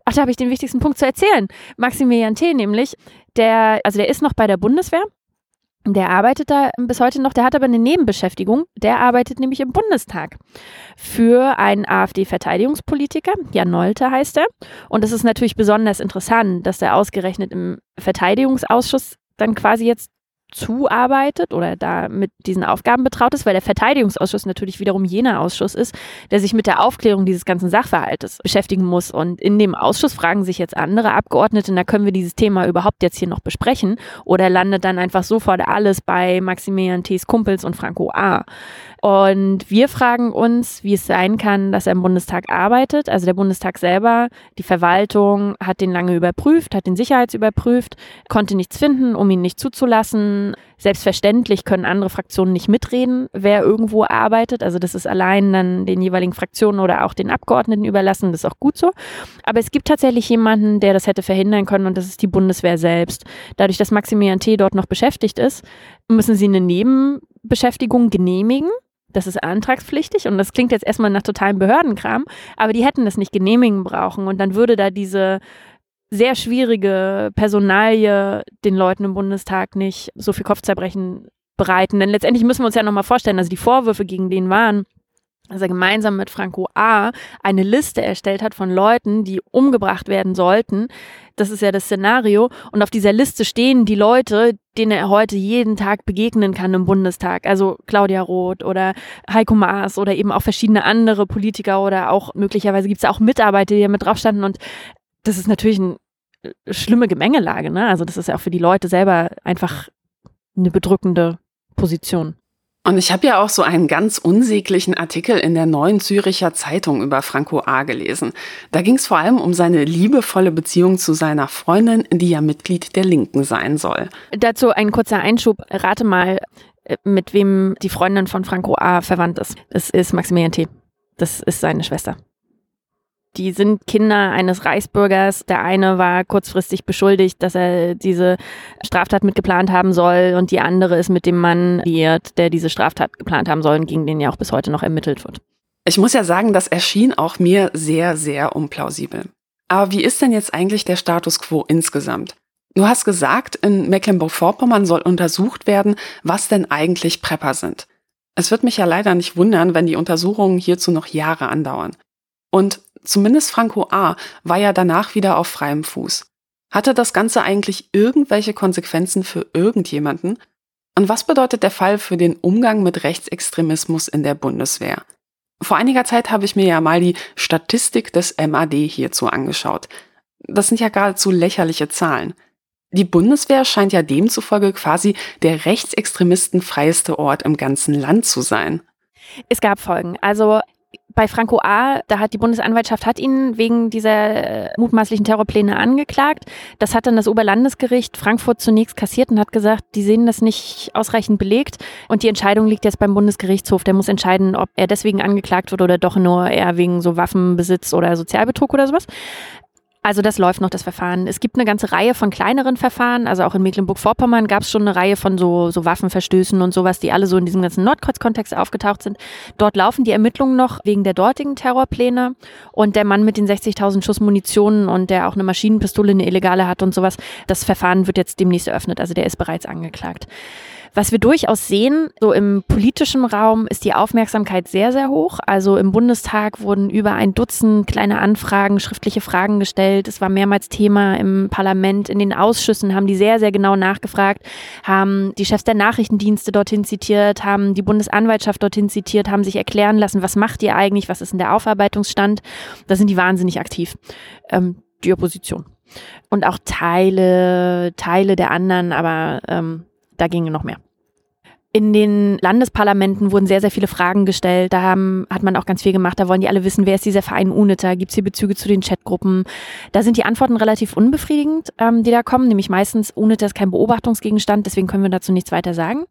Ach, da habe ich den wichtigsten Punkt zu erzählen. Maximilian T. nämlich, der, also der ist noch bei der Bundeswehr der arbeitet da bis heute noch, der hat aber eine Nebenbeschäftigung. Der arbeitet nämlich im Bundestag für einen AfD-Verteidigungspolitiker. Jan Nolte heißt er. Und es ist natürlich besonders interessant, dass der ausgerechnet im Verteidigungsausschuss dann quasi jetzt zuarbeitet oder da mit diesen Aufgaben betraut ist, weil der Verteidigungsausschuss natürlich wiederum jener Ausschuss ist, der sich mit der Aufklärung dieses ganzen Sachverhaltes beschäftigen muss. Und in dem Ausschuss fragen sich jetzt andere Abgeordnete, na können wir dieses Thema überhaupt jetzt hier noch besprechen? Oder landet dann einfach sofort alles bei Maximilian T.'s Kumpels und Franco A.? Und wir fragen uns, wie es sein kann, dass er im Bundestag arbeitet. Also der Bundestag selber, die Verwaltung hat den lange überprüft, hat den Sicherheitsüberprüft, konnte nichts finden, um ihn nicht zuzulassen. Selbstverständlich können andere Fraktionen nicht mitreden, wer irgendwo arbeitet. Also das ist allein dann den jeweiligen Fraktionen oder auch den Abgeordneten überlassen. Das ist auch gut so. Aber es gibt tatsächlich jemanden, der das hätte verhindern können und das ist die Bundeswehr selbst. Dadurch, dass Maximilian T. dort noch beschäftigt ist, müssen sie eine Nebenbeschäftigung genehmigen. Das ist antragspflichtig und das klingt jetzt erstmal nach totalem Behördenkram, aber die hätten das nicht genehmigen brauchen und dann würde da diese sehr schwierige Personalie den Leuten im Bundestag nicht so viel Kopfzerbrechen bereiten. Denn letztendlich müssen wir uns ja nochmal vorstellen, also die Vorwürfe gegen den waren, dass er gemeinsam mit Franco A. eine Liste erstellt hat von Leuten, die umgebracht werden sollten. Das ist ja das Szenario. Und auf dieser Liste stehen die Leute, denen er heute jeden Tag begegnen kann im Bundestag. Also Claudia Roth oder Heiko Maas oder eben auch verschiedene andere Politiker oder auch möglicherweise gibt es auch Mitarbeiter, die da mit drauf standen. Und das ist natürlich eine äh, schlimme Gemengelage. Ne? Also das ist ja auch für die Leute selber einfach eine bedrückende Position. Und ich habe ja auch so einen ganz unsäglichen Artikel in der Neuen Züricher Zeitung über Franco A. gelesen. Da ging es vor allem um seine liebevolle Beziehung zu seiner Freundin, die ja Mitglied der Linken sein soll. Dazu ein kurzer Einschub. Rate mal, äh, mit wem die Freundin von Franco A. verwandt ist. Das ist Maximilian T. Das ist seine Schwester. Die sind Kinder eines Reichsbürgers. Der eine war kurzfristig beschuldigt, dass er diese Straftat mitgeplant haben soll und die andere ist mit dem Mann liiert, der diese Straftat geplant haben soll und gegen den ja auch bis heute noch ermittelt wird. Ich muss ja sagen, das erschien auch mir sehr, sehr unplausibel. Aber wie ist denn jetzt eigentlich der Status quo insgesamt? Du hast gesagt, in Mecklenburg-Vorpommern soll untersucht werden, was denn eigentlich Prepper sind. Es wird mich ja leider nicht wundern, wenn die Untersuchungen hierzu noch Jahre andauern. Und zumindest Franco A. war ja danach wieder auf freiem Fuß. Hatte das Ganze eigentlich irgendwelche Konsequenzen für irgendjemanden? Und was bedeutet der Fall für den Umgang mit Rechtsextremismus in der Bundeswehr? Vor einiger Zeit habe ich mir ja mal die Statistik des MAD hierzu angeschaut. Das sind ja geradezu lächerliche Zahlen. Die Bundeswehr scheint ja demzufolge quasi der rechtsextremistenfreieste Ort im ganzen Land zu sein. Es gab Folgen. Also bei Franco A., da hat die Bundesanwaltschaft hat ihn wegen dieser äh, mutmaßlichen Terrorpläne angeklagt. Das hat dann das Oberlandesgericht Frankfurt zunächst kassiert und hat gesagt, die sehen das nicht ausreichend belegt und die Entscheidung liegt jetzt beim Bundesgerichtshof. Der muss entscheiden, ob er deswegen angeklagt wird oder doch nur eher wegen so Waffenbesitz oder Sozialbetrug oder sowas. Also das läuft noch, das Verfahren. Es gibt eine ganze Reihe von kleineren Verfahren. Also auch in Mecklenburg-Vorpommern gab es schon eine Reihe von so, so Waffenverstößen und sowas, die alle so in diesem ganzen Nordkreuz-Kontext aufgetaucht sind. Dort laufen die Ermittlungen noch wegen der dortigen Terrorpläne. Und der Mann mit den 60.000 Schuss Munition und der auch eine Maschinenpistole, eine illegale hat und sowas, das Verfahren wird jetzt demnächst eröffnet. Also der ist bereits angeklagt. Was wir durchaus sehen, so im politischen Raum ist die Aufmerksamkeit sehr, sehr hoch. Also im Bundestag wurden über ein Dutzend kleine Anfragen, schriftliche Fragen gestellt. Es war mehrmals Thema im Parlament. In den Ausschüssen haben die sehr, sehr genau nachgefragt, haben die Chefs der Nachrichtendienste dorthin zitiert, haben die Bundesanwaltschaft dorthin zitiert, haben sich erklären lassen, was macht ihr eigentlich, was ist denn der Aufarbeitungsstand. Da sind die wahnsinnig aktiv. Ähm, die Opposition. Und auch Teile, Teile der anderen, aber ähm, da ginge noch mehr. In den Landesparlamenten wurden sehr, sehr viele Fragen gestellt. Da haben, hat man auch ganz viel gemacht. Da wollen die alle wissen, wer ist dieser Verein UNITA? Gibt es hier Bezüge zu den Chatgruppen? Da sind die Antworten relativ unbefriedigend, ähm, die da kommen. Nämlich meistens, UNITA ist kein Beobachtungsgegenstand, deswegen können wir dazu nichts weiter sagen.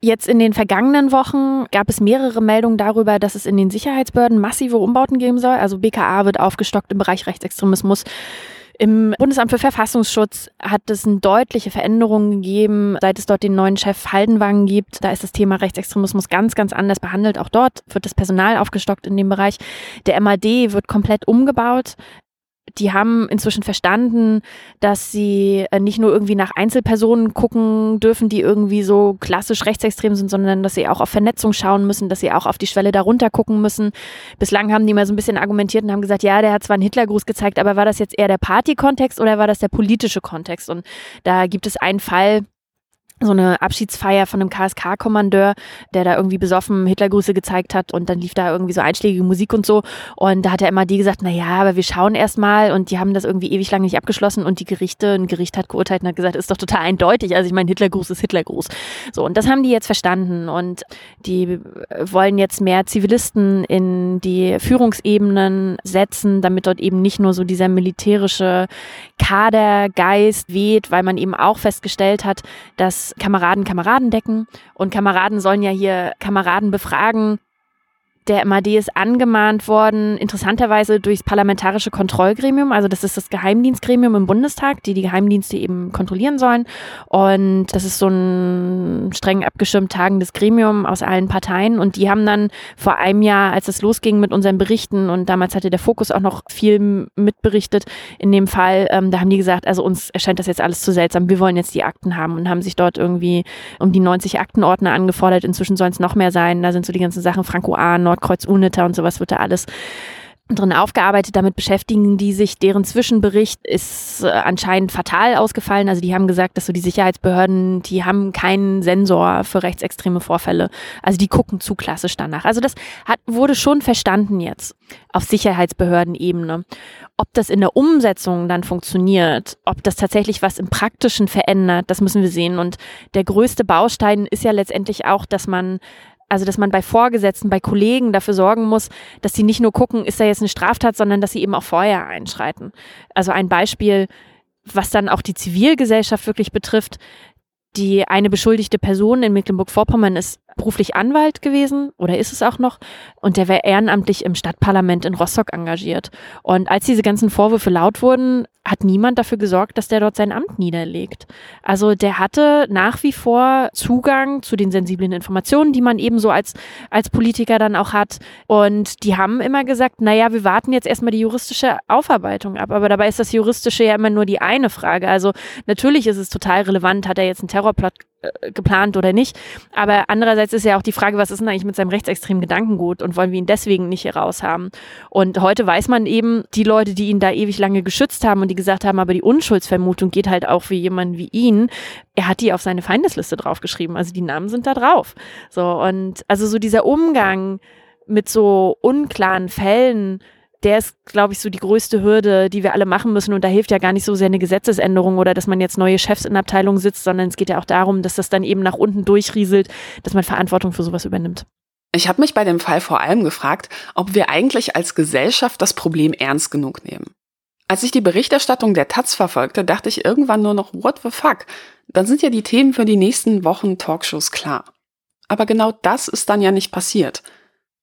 Jetzt in den vergangenen Wochen gab es mehrere Meldungen darüber, dass es in den Sicherheitsbehörden massive Umbauten geben soll. Also BKA wird aufgestockt im Bereich Rechtsextremismus. Im Bundesamt für Verfassungsschutz hat es eine deutliche Veränderung gegeben, seit es dort den neuen Chef Haldenwagen gibt. Da ist das Thema Rechtsextremismus ganz, ganz anders behandelt. Auch dort wird das Personal aufgestockt in dem Bereich. Der MAD wird komplett umgebaut die haben inzwischen verstanden, dass sie äh, nicht nur irgendwie nach Einzelpersonen gucken dürfen, die irgendwie so klassisch rechtsextrem sind, sondern dass sie auch auf Vernetzung schauen müssen, dass sie auch auf die Schwelle darunter gucken müssen. Bislang haben die mal so ein bisschen argumentiert und haben gesagt, ja, der hat zwar einen Hitlergruß gezeigt, aber war das jetzt eher der Party-Kontext oder war das der politische Kontext? Und da gibt es einen Fall, so eine Abschiedsfeier von einem KSK-Kommandeur, der da irgendwie besoffen Hitlergrüße gezeigt hat und dann lief da irgendwie so einschlägige Musik und so. Und da hat der MAD gesagt, na ja, aber wir schauen erst mal und die haben das irgendwie ewig lang nicht abgeschlossen und die Gerichte, ein Gericht hat geurteilt und hat gesagt, ist doch total eindeutig. Also ich meine, Hitlergruß ist Hitlergruß. So, und das haben die jetzt verstanden und die wollen jetzt mehr Zivilisten in die Führungsebenen setzen, damit dort eben nicht nur so dieser militärische Kadergeist weht, weil man eben auch festgestellt hat, dass Kameraden Kameraden decken. Und Kameraden sollen ja hier Kameraden befragen, der MAD ist angemahnt worden, interessanterweise durchs parlamentarische Kontrollgremium. Also das ist das Geheimdienstgremium im Bundestag, die die Geheimdienste eben kontrollieren sollen. Und das ist so ein streng abgeschirmt tagendes Gremium aus allen Parteien. Und die haben dann vor einem Jahr, als es losging mit unseren Berichten, und damals hatte der Fokus auch noch viel mitberichtet, in dem Fall, ähm, da haben die gesagt, also uns erscheint das jetzt alles zu seltsam, wir wollen jetzt die Akten haben und haben sich dort irgendwie um die 90 Aktenordner angefordert. Inzwischen sollen es noch mehr sein. Da sind so die ganzen Sachen Franco A, Nordkreuz UNITA und sowas wird da alles drin aufgearbeitet. Damit beschäftigen die sich. Deren Zwischenbericht ist äh, anscheinend fatal ausgefallen. Also die haben gesagt, dass so die Sicherheitsbehörden, die haben keinen Sensor für rechtsextreme Vorfälle. Also die gucken zu klassisch danach. Also das hat, wurde schon verstanden jetzt auf Sicherheitsbehördenebene. Ob das in der Umsetzung dann funktioniert, ob das tatsächlich was im Praktischen verändert, das müssen wir sehen. Und der größte Baustein ist ja letztendlich auch, dass man also dass man bei Vorgesetzten, bei Kollegen dafür sorgen muss, dass sie nicht nur gucken, ist da jetzt eine Straftat, sondern dass sie eben auch vorher einschreiten. Also ein Beispiel, was dann auch die Zivilgesellschaft wirklich betrifft. Die eine beschuldigte Person in Mecklenburg-Vorpommern ist beruflich Anwalt gewesen oder ist es auch noch und der war ehrenamtlich im Stadtparlament in Rostock engagiert. Und als diese ganzen Vorwürfe laut wurden, hat niemand dafür gesorgt, dass der dort sein Amt niederlegt. Also der hatte nach wie vor Zugang zu den sensiblen Informationen, die man eben so als, als Politiker dann auch hat. Und die haben immer gesagt, naja, wir warten jetzt erstmal die juristische Aufarbeitung ab. Aber dabei ist das Juristische ja immer nur die eine Frage. Also natürlich ist es total relevant, hat er jetzt einen Terrorplot geplant oder nicht. Aber andererseits ist ja auch die Frage, was ist denn eigentlich mit seinem rechtsextremen Gedankengut und wollen wir ihn deswegen nicht hier raus haben? Und heute weiß man eben, die Leute, die ihn da ewig lange geschützt haben und die gesagt haben, aber die Unschuldsvermutung geht halt auch für jemanden wie ihn, er hat die auf seine Feindesliste draufgeschrieben. Also die Namen sind da drauf. So, und also so dieser Umgang mit so unklaren Fällen, der ist, glaube ich, so die größte Hürde, die wir alle machen müssen. Und da hilft ja gar nicht so sehr eine Gesetzesänderung oder dass man jetzt neue Chefs in Abteilungen sitzt, sondern es geht ja auch darum, dass das dann eben nach unten durchrieselt, dass man Verantwortung für sowas übernimmt. Ich habe mich bei dem Fall vor allem gefragt, ob wir eigentlich als Gesellschaft das Problem ernst genug nehmen. Als ich die Berichterstattung der Taz verfolgte, dachte ich irgendwann nur noch, what the fuck? Dann sind ja die Themen für die nächsten Wochen Talkshows klar. Aber genau das ist dann ja nicht passiert.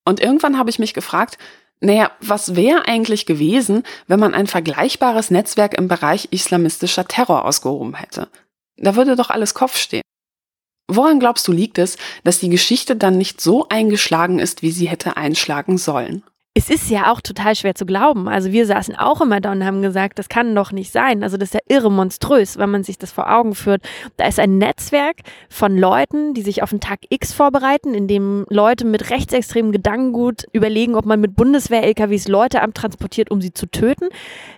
Und irgendwann habe ich mich gefragt, naja, was wäre eigentlich gewesen, wenn man ein vergleichbares Netzwerk im Bereich islamistischer Terror ausgehoben hätte? Da würde doch alles Kopf stehen. Woran glaubst du liegt es, dass die Geschichte dann nicht so eingeschlagen ist, wie sie hätte einschlagen sollen? Es ist ja auch total schwer zu glauben. Also wir saßen auch immer da und haben gesagt, das kann doch nicht sein. Also das ist ja irre monströs, wenn man sich das vor Augen führt. Da ist ein Netzwerk von Leuten, die sich auf den Tag X vorbereiten, in dem Leute mit rechtsextremen Gedankengut überlegen, ob man mit Bundeswehr-LKWs Leute abtransportiert, um sie zu töten.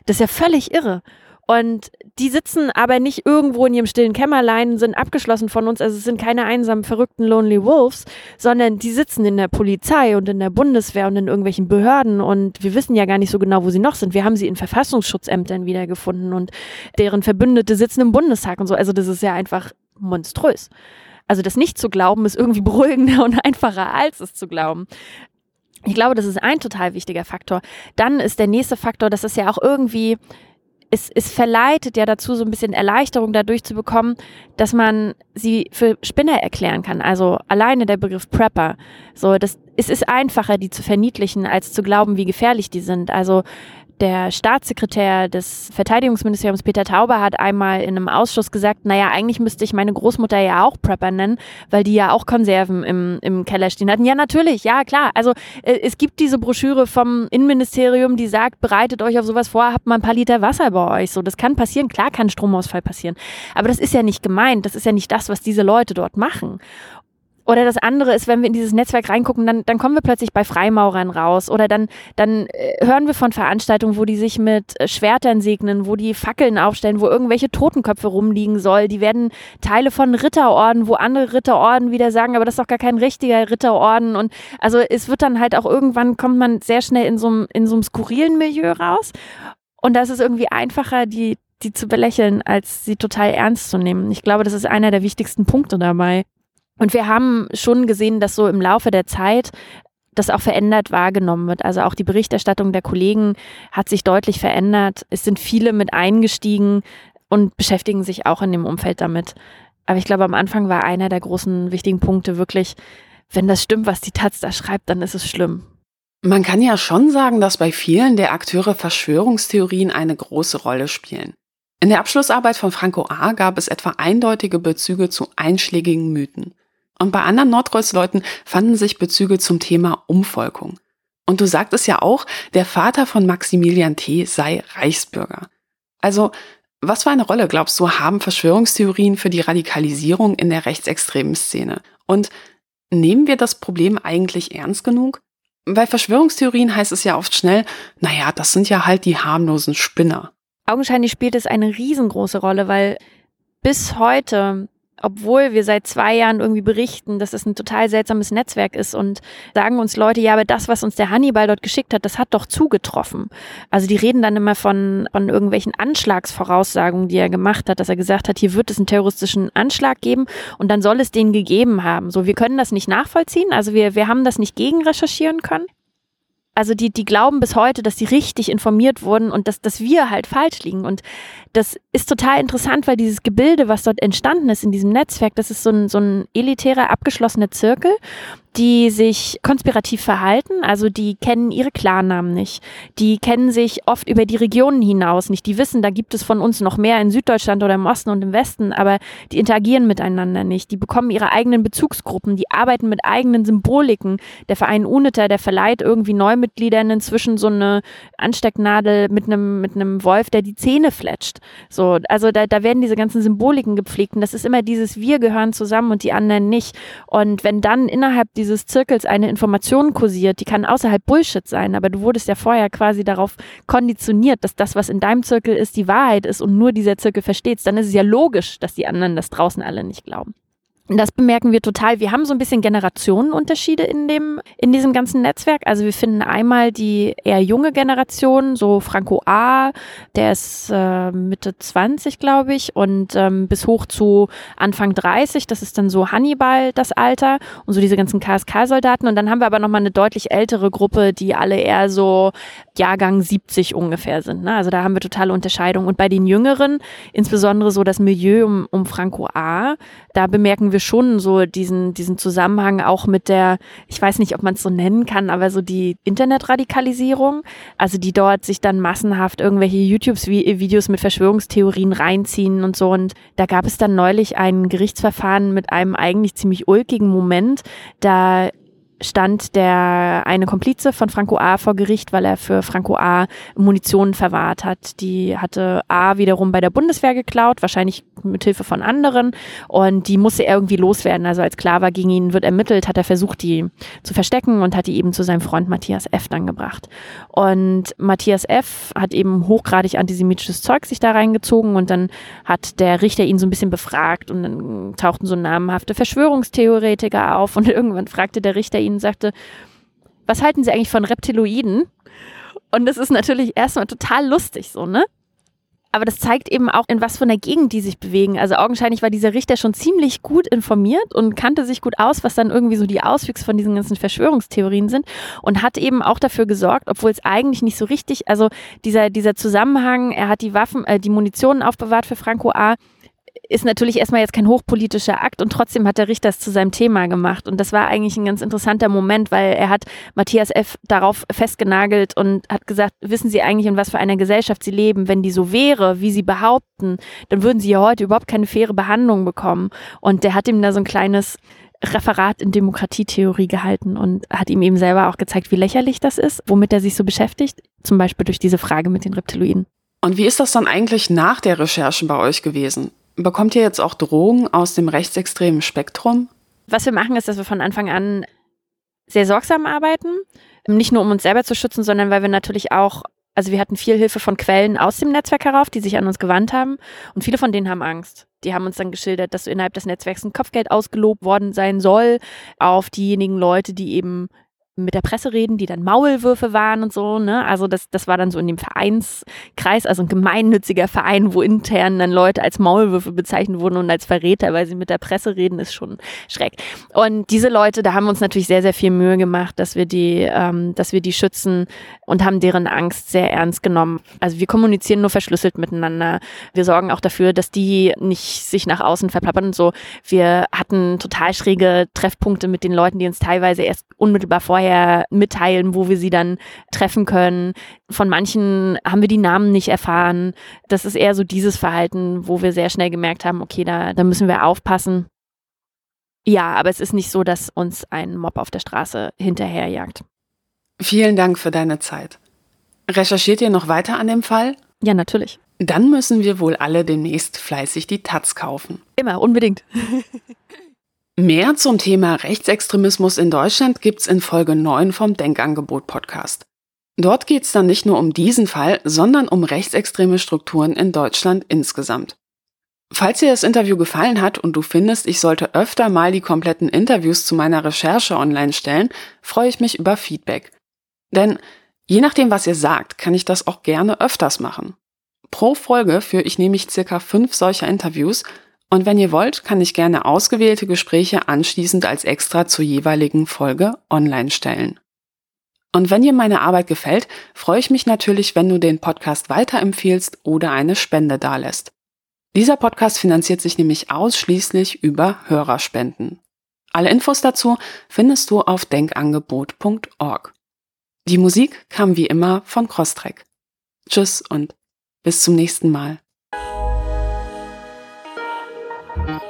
Das ist ja völlig irre. Und die sitzen aber nicht irgendwo in ihrem stillen Kämmerlein, sind abgeschlossen von uns. Also es sind keine einsamen, verrückten Lonely Wolves, sondern die sitzen in der Polizei und in der Bundeswehr und in irgendwelchen Behörden. Und wir wissen ja gar nicht so genau, wo sie noch sind. Wir haben sie in Verfassungsschutzämtern wiedergefunden und deren Verbündete sitzen im Bundestag und so. Also das ist ja einfach monströs. Also das nicht zu glauben ist irgendwie beruhigender und einfacher als es zu glauben. Ich glaube, das ist ein total wichtiger Faktor. Dann ist der nächste Faktor, dass es ja auch irgendwie es, es verleitet ja dazu, so ein bisschen Erleichterung dadurch zu bekommen, dass man sie für Spinner erklären kann. Also alleine der Begriff Prepper. So, das, es ist einfacher, die zu verniedlichen, als zu glauben, wie gefährlich die sind. Also der Staatssekretär des Verteidigungsministeriums Peter Tauber hat einmal in einem Ausschuss gesagt, naja, eigentlich müsste ich meine Großmutter ja auch Prepper nennen, weil die ja auch Konserven im, im Keller stehen hatten. Ja, natürlich, ja, klar. Also äh, es gibt diese Broschüre vom Innenministerium, die sagt, bereitet euch auf sowas vor, habt mal ein paar Liter Wasser bei euch. So, das kann passieren. Klar kann Stromausfall passieren. Aber das ist ja nicht gemeint. Das ist ja nicht das, was diese Leute dort machen. Oder das andere ist, wenn wir in dieses Netzwerk reingucken, dann, dann kommen wir plötzlich bei Freimaurern raus. Oder dann, dann äh, hören wir von Veranstaltungen, wo die sich mit äh, Schwertern segnen, wo die Fackeln aufstellen, wo irgendwelche Totenköpfe rumliegen soll. Die werden Teile von Ritterorden, wo andere Ritterorden wieder sagen, aber das ist doch gar kein richtiger Ritterorden. Und also es wird dann halt auch irgendwann, kommt man sehr schnell in so einem, in so einem skurrilen Milieu raus. Und da ist irgendwie einfacher, die, die zu belächeln, als sie total ernst zu nehmen. Ich glaube, das ist einer der wichtigsten Punkte dabei. Und wir haben schon gesehen, dass so im Laufe der Zeit das auch verändert wahrgenommen wird. Also auch die Berichterstattung der Kollegen hat sich deutlich verändert. Es sind viele mit eingestiegen und beschäftigen sich auch in dem Umfeld damit. Aber ich glaube, am Anfang war einer der großen wichtigen Punkte wirklich, wenn das stimmt, was die Taz da schreibt, dann ist es schlimm. Man kann ja schon sagen, dass bei vielen der Akteure Verschwörungstheorien eine große Rolle spielen. In der Abschlussarbeit von Franco A. gab es etwa eindeutige Bezüge zu einschlägigen Mythen. Und bei anderen Nordkreuzleuten fanden sich Bezüge zum Thema Umvolkung. Und du sagtest ja auch, der Vater von Maximilian T. sei Reichsbürger. Also, was für eine Rolle, glaubst du, haben Verschwörungstheorien für die Radikalisierung in der rechtsextremen Szene? Und nehmen wir das Problem eigentlich ernst genug? Bei Verschwörungstheorien heißt es ja oft schnell, naja, das sind ja halt die harmlosen Spinner. Augenscheinlich spielt es eine riesengroße Rolle, weil bis heute obwohl wir seit zwei Jahren irgendwie berichten, dass es ein total seltsames Netzwerk ist und sagen uns Leute, ja, aber das, was uns der Hannibal dort geschickt hat, das hat doch zugetroffen. Also die reden dann immer von, von irgendwelchen Anschlagsvoraussagungen, die er gemacht hat, dass er gesagt hat, hier wird es einen terroristischen Anschlag geben und dann soll es den gegeben haben. So, wir können das nicht nachvollziehen, also wir, wir haben das nicht gegenrecherchieren können also die, die glauben bis heute, dass sie richtig informiert wurden und dass, dass wir halt falsch liegen. Und das ist total interessant, weil dieses Gebilde, was dort entstanden ist in diesem Netzwerk, das ist so ein, so ein elitärer, abgeschlossener Zirkel. Die sich konspirativ verhalten, also die kennen ihre Klarnamen nicht. Die kennen sich oft über die Regionen hinaus nicht. Die wissen, da gibt es von uns noch mehr in Süddeutschland oder im Osten und im Westen, aber die interagieren miteinander nicht. Die bekommen ihre eigenen Bezugsgruppen, die arbeiten mit eigenen Symboliken. Der Verein UNITA, der verleiht irgendwie Neumitgliedern inzwischen so eine Anstecknadel mit einem, mit einem Wolf, der die Zähne fletscht. So, also da, da werden diese ganzen Symboliken gepflegt und das ist immer dieses Wir gehören zusammen und die anderen nicht. Und wenn dann innerhalb dieses Zirkels eine Information kursiert, die kann außerhalb Bullshit sein, aber du wurdest ja vorher quasi darauf konditioniert, dass das, was in deinem Zirkel ist, die Wahrheit ist und nur dieser Zirkel versteht, dann ist es ja logisch, dass die anderen das draußen alle nicht glauben. Das bemerken wir total. Wir haben so ein bisschen Generationenunterschiede in dem, in diesem ganzen Netzwerk. Also wir finden einmal die eher junge Generation, so Franco A, der ist äh, Mitte 20, glaube ich, und ähm, bis hoch zu Anfang 30. Das ist dann so Hannibal, das Alter, und so diese ganzen KSK-Soldaten. Und dann haben wir aber nochmal eine deutlich ältere Gruppe, die alle eher so Jahrgang 70 ungefähr sind. Ne? Also da haben wir totale Unterscheidung. Und bei den Jüngeren, insbesondere so das Milieu um, um Franco A, da bemerken wir schon so diesen, diesen Zusammenhang auch mit der, ich weiß nicht, ob man es so nennen kann, aber so die Internetradikalisierung, also die dort sich dann massenhaft irgendwelche YouTube-Videos mit Verschwörungstheorien reinziehen und so. Und da gab es dann neulich ein Gerichtsverfahren mit einem eigentlich ziemlich ulkigen Moment. Da stand der eine Komplize von Franco A vor Gericht, weil er für Franco A Munition verwahrt hat. Die hatte A wiederum bei der Bundeswehr geklaut, wahrscheinlich mit Hilfe von anderen und die musste er irgendwie loswerden. Also als klar war, gegen ihn wird ermittelt, hat er versucht, die zu verstecken und hat die eben zu seinem Freund Matthias F. dann gebracht. Und Matthias F. hat eben hochgradig antisemitisches Zeug sich da reingezogen und dann hat der Richter ihn so ein bisschen befragt und dann tauchten so namenhafte Verschwörungstheoretiker auf und irgendwann fragte der Richter ihn und sagte, was halten Sie eigentlich von Reptiloiden? Und das ist natürlich erstmal total lustig so, ne? Aber das zeigt eben auch, in was von der Gegend die sich bewegen. Also augenscheinlich war dieser Richter schon ziemlich gut informiert und kannte sich gut aus, was dann irgendwie so die Auswüchse von diesen ganzen Verschwörungstheorien sind und hat eben auch dafür gesorgt, obwohl es eigentlich nicht so richtig, also dieser, dieser Zusammenhang, er hat die Waffen, äh, die Munition aufbewahrt für Franco A ist natürlich erstmal jetzt kein hochpolitischer Akt und trotzdem hat der Richter es zu seinem Thema gemacht. Und das war eigentlich ein ganz interessanter Moment, weil er hat Matthias F. darauf festgenagelt und hat gesagt, wissen Sie eigentlich, in was für einer Gesellschaft Sie leben? Wenn die so wäre, wie Sie behaupten, dann würden Sie ja heute überhaupt keine faire Behandlung bekommen. Und der hat ihm da so ein kleines Referat in Demokratietheorie gehalten und hat ihm eben selber auch gezeigt, wie lächerlich das ist, womit er sich so beschäftigt. Zum Beispiel durch diese Frage mit den Reptiloiden. Und wie ist das dann eigentlich nach der Recherche bei euch gewesen? Bekommt ihr jetzt auch Drogen aus dem rechtsextremen Spektrum? Was wir machen, ist, dass wir von Anfang an sehr sorgsam arbeiten. Nicht nur um uns selber zu schützen, sondern weil wir natürlich auch, also wir hatten viel Hilfe von Quellen aus dem Netzwerk herauf, die sich an uns gewandt haben. Und viele von denen haben Angst. Die haben uns dann geschildert, dass innerhalb des Netzwerks ein Kopfgeld ausgelobt worden sein soll auf diejenigen Leute, die eben mit der Presse reden, die dann Maulwürfe waren und so, ne? Also das, das war dann so in dem Vereinskreis, also ein gemeinnütziger Verein, wo intern dann Leute als Maulwürfe bezeichnet wurden und als Verräter, weil sie mit der Presse reden, ist schon schreck. Und diese Leute, da haben wir uns natürlich sehr, sehr viel Mühe gemacht, dass wir die, ähm, dass wir die schützen und haben deren Angst sehr ernst genommen. Also wir kommunizieren nur verschlüsselt miteinander. Wir sorgen auch dafür, dass die nicht sich nach außen verplappern und so. Wir hatten total schräge Treffpunkte mit den Leuten, die uns teilweise erst unmittelbar vorher vorher mitteilen, wo wir sie dann treffen können. Von manchen haben wir die Namen nicht erfahren. Das ist eher so dieses Verhalten, wo wir sehr schnell gemerkt haben, okay, da, da müssen wir aufpassen. Ja, aber es ist nicht so, dass uns ein Mob auf der Straße hinterherjagt. Vielen Dank für deine Zeit. Recherchiert ihr noch weiter an dem Fall? Ja, natürlich. Dann müssen wir wohl alle demnächst fleißig die Taz kaufen. Immer, unbedingt. Mehr zum Thema Rechtsextremismus in Deutschland gibt's in Folge 9 vom Denkangebot Podcast. Dort geht's dann nicht nur um diesen Fall, sondern um rechtsextreme Strukturen in Deutschland insgesamt. Falls dir das Interview gefallen hat und du findest, ich sollte öfter mal die kompletten Interviews zu meiner Recherche online stellen, freue ich mich über Feedback. Denn je nachdem, was ihr sagt, kann ich das auch gerne öfters machen. Pro Folge führe ich nämlich circa fünf solcher Interviews und wenn ihr wollt, kann ich gerne ausgewählte Gespräche anschließend als extra zur jeweiligen Folge online stellen. Und wenn dir meine Arbeit gefällt, freue ich mich natürlich, wenn du den Podcast weiterempfiehlst oder eine Spende dalässt. Dieser Podcast finanziert sich nämlich ausschließlich über Hörerspenden. Alle Infos dazu findest du auf denkangebot.org. Die Musik kam wie immer von Crosstrack. Tschüss und bis zum nächsten Mal. Bye.